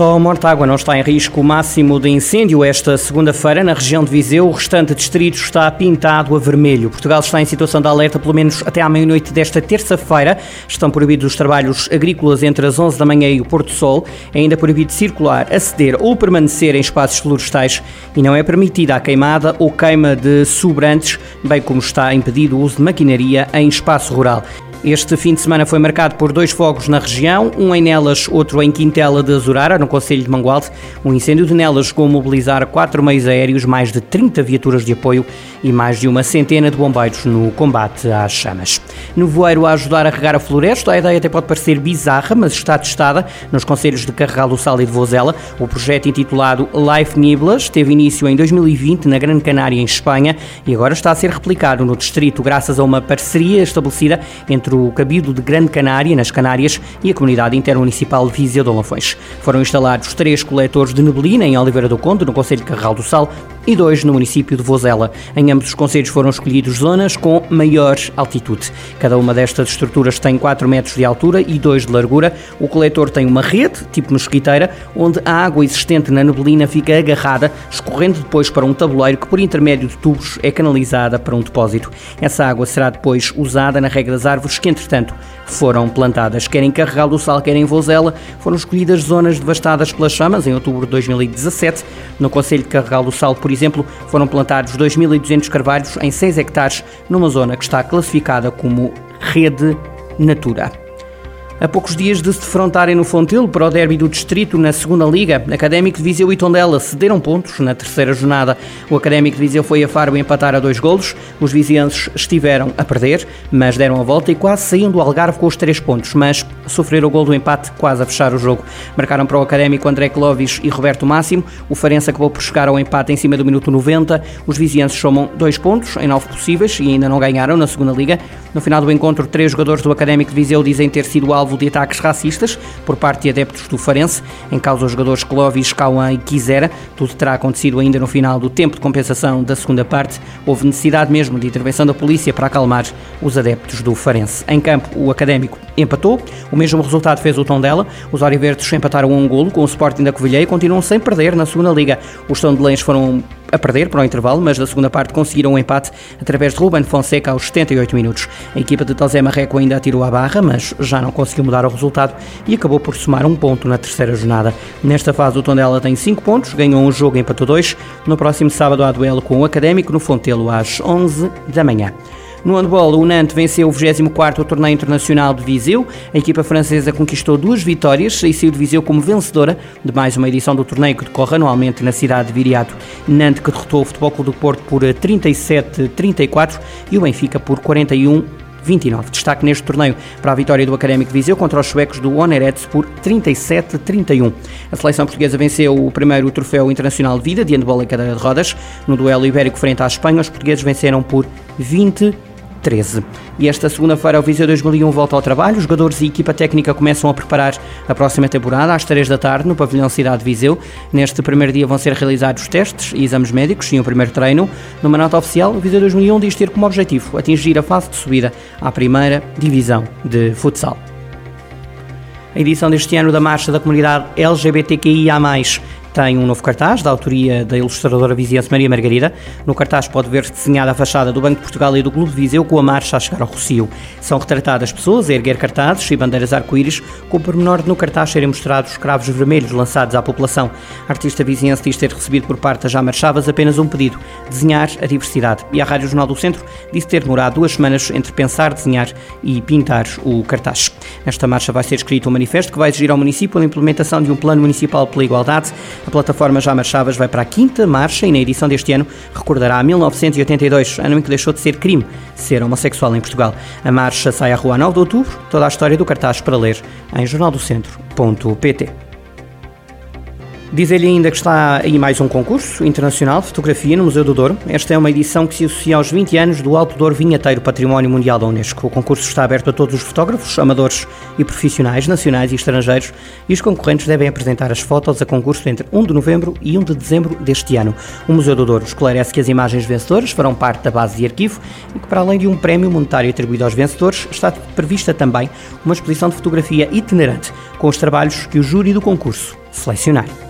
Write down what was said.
Só Mortágua não está em risco máximo de incêndio esta segunda-feira na região de Viseu. O restante distrito está pintado a vermelho. Portugal está em situação de alerta pelo menos até à meia-noite desta terça-feira. Estão proibidos os trabalhos agrícolas entre as 11 da manhã e o Porto Sol. É ainda proibido circular, aceder ou permanecer em espaços florestais e não é permitida a queimada ou queima de sobrantes, bem como está impedido o uso de maquinaria em espaço rural. Este fim de semana foi marcado por dois fogos na região, um em Nelas, outro em Quintela de Azurara, no Conselho de Mangualde. Um incêndio de Nelas chegou a mobilizar quatro meios aéreos, mais de 30 viaturas de apoio e mais de uma centena de bombeiros no combate às chamas. No voeiro a ajudar a regar a floresta, a ideia até pode parecer bizarra, mas está testada nos Conselhos de Carregal do Sal e de Vozela. O projeto intitulado Life Niblas teve início em 2020 na Grande Canária, em Espanha, e agora está a ser replicado no distrito graças a uma parceria estabelecida entre entre o Cabildo de Grande Canária, nas Canárias, e a Comunidade Intermunicipal de Viseu de Olafões. Foram instalados três coletores de neblina em Oliveira do Conde, no Conselho de Carral do Sal, e dois no município de Vozela. Em ambos os conselhos foram escolhidos zonas com maior altitude. Cada uma destas estruturas tem 4 metros de altura e 2 de largura. O coletor tem uma rede, tipo mosquiteira, onde a água existente na neblina fica agarrada, escorrendo depois para um tabuleiro que, por intermédio de tubos, é canalizada para um depósito. Essa água será depois usada na rega das árvores que, entretanto, foram plantadas. Quer em Carregal do Sal, quer em Vozela, foram escolhidas zonas devastadas pelas chamas em outubro de 2017. No Conselho de Carregal do Sal, por exemplo, foram plantados 2.200 carvalhos em 6 hectares, numa zona que está classificada como Rede Natura. A poucos dias de se defrontarem no Fontelo para o derby do Distrito na segunda Liga, Académico de Viseu e Tondela cederam pontos na terceira jornada. O Académico de Viseu foi a Faro empatar a dois golos. Os vizienses estiveram a perder, mas deram a volta e quase saíam do Algarve com os três pontos, mas sofreram o gol do empate quase a fechar o jogo. Marcaram para o Académico André Clovis e Roberto Máximo. O Farense acabou por chegar ao empate em cima do minuto 90. Os vizienses somam dois pontos em nove possíveis e ainda não ganharam na segunda Liga. No final do encontro, três jogadores do Académico de Viseu dizem ter sido alvo alvo de ataques racistas por parte de adeptos do Farense, em causa os jogadores Clovis, Cauã e Quisera. Tudo terá acontecido ainda no final do tempo de compensação da segunda parte. Houve necessidade mesmo de intervenção da polícia para acalmar os adeptos do Farense. Em campo, o Académico empatou. O mesmo resultado fez o tom dela. Os Oriverdes empataram um golo com o Sporting da Covilhã e continuam sem perder na segunda liga. Os Tondelães foram a perder para o intervalo, mas na segunda parte conseguiram um empate através de Ruben Fonseca aos 78 minutos. A equipa de Tozé Marreco ainda atirou a barra, mas já não conseguiu mudar o resultado e acabou por somar um ponto na terceira jornada. Nesta fase, o Tondela tem 5 pontos, ganhou um jogo e empatou 2. No próximo sábado há duelo com o Académico no Fontelo às 11 da manhã. No handball, o Nantes venceu o 24º Torneio Internacional de Viseu. A equipa francesa conquistou duas vitórias e saiu de Viseu como vencedora de mais uma edição do torneio que decorre anualmente na cidade de Viriato. Nantes que derrotou o Futebol Clube do Porto por 37-34 e o Benfica por 41 29. Destaque neste torneio para a vitória do Académico de Viseu contra os suecos do Onerets por 37-31. A seleção portuguesa venceu o primeiro troféu internacional de vida de handball em cadeira de rodas. No duelo ibérico frente à Espanha, os portugueses venceram por 20 13. E esta segunda-feira o Viseu 2001 volta ao trabalho. Os jogadores e equipa técnica começam a preparar a próxima temporada às 3 da tarde no pavilhão Cidade de Viseu. Neste primeiro dia vão ser realizados testes e exames médicos e um primeiro treino. Numa nota oficial, o Viseu 2001 diz ter como objetivo atingir a fase de subida à primeira divisão de futsal. A edição deste ano da Marcha da Comunidade LGBTQIA+, tem um novo cartaz, da autoria da ilustradora viziense Maria Margarida. No cartaz pode ver-se desenhada a fachada do Banco de Portugal e do Clube de Viseu com a marcha a chegar ao Rocio. São retratadas pessoas a erguer cartazes e bandeiras arco-íris, com o pormenor de no cartaz serem mostrados cravos vermelhos lançados à população. A artista viziense diz ter recebido por parte da Jamar Chavas apenas um pedido, desenhar a diversidade. E a Rádio Jornal do Centro disse ter demorado duas semanas entre pensar, desenhar e pintar o cartaz. Nesta marcha vai ser escrito um manifesto que vai exigir ao município a implementação de um plano municipal pela igualdade, a plataforma Já Marchavas vai para a quinta marcha e na edição deste ano recordará 1982, ano em que deixou de ser crime ser homossexual em Portugal. A marcha sai à rua a 9 de outubro, toda a história do cartaz para ler em jornaldocentro.pt. Dizer-lhe ainda que está aí mais um concurso internacional de fotografia no Museu do Douro. Esta é uma edição que se associa aos 20 anos do Alto Douro Vinheteiro Património Mundial da Unesco. O concurso está aberto a todos os fotógrafos, amadores e profissionais, nacionais e estrangeiros, e os concorrentes devem apresentar as fotos a concurso entre 1 de novembro e 1 de dezembro deste ano. O Museu do Douro esclarece que as imagens vencedoras farão parte da base de arquivo e que, para além de um prémio monetário atribuído aos vencedores, está prevista também uma exposição de fotografia itinerante com os trabalhos que o júri do concurso selecionar.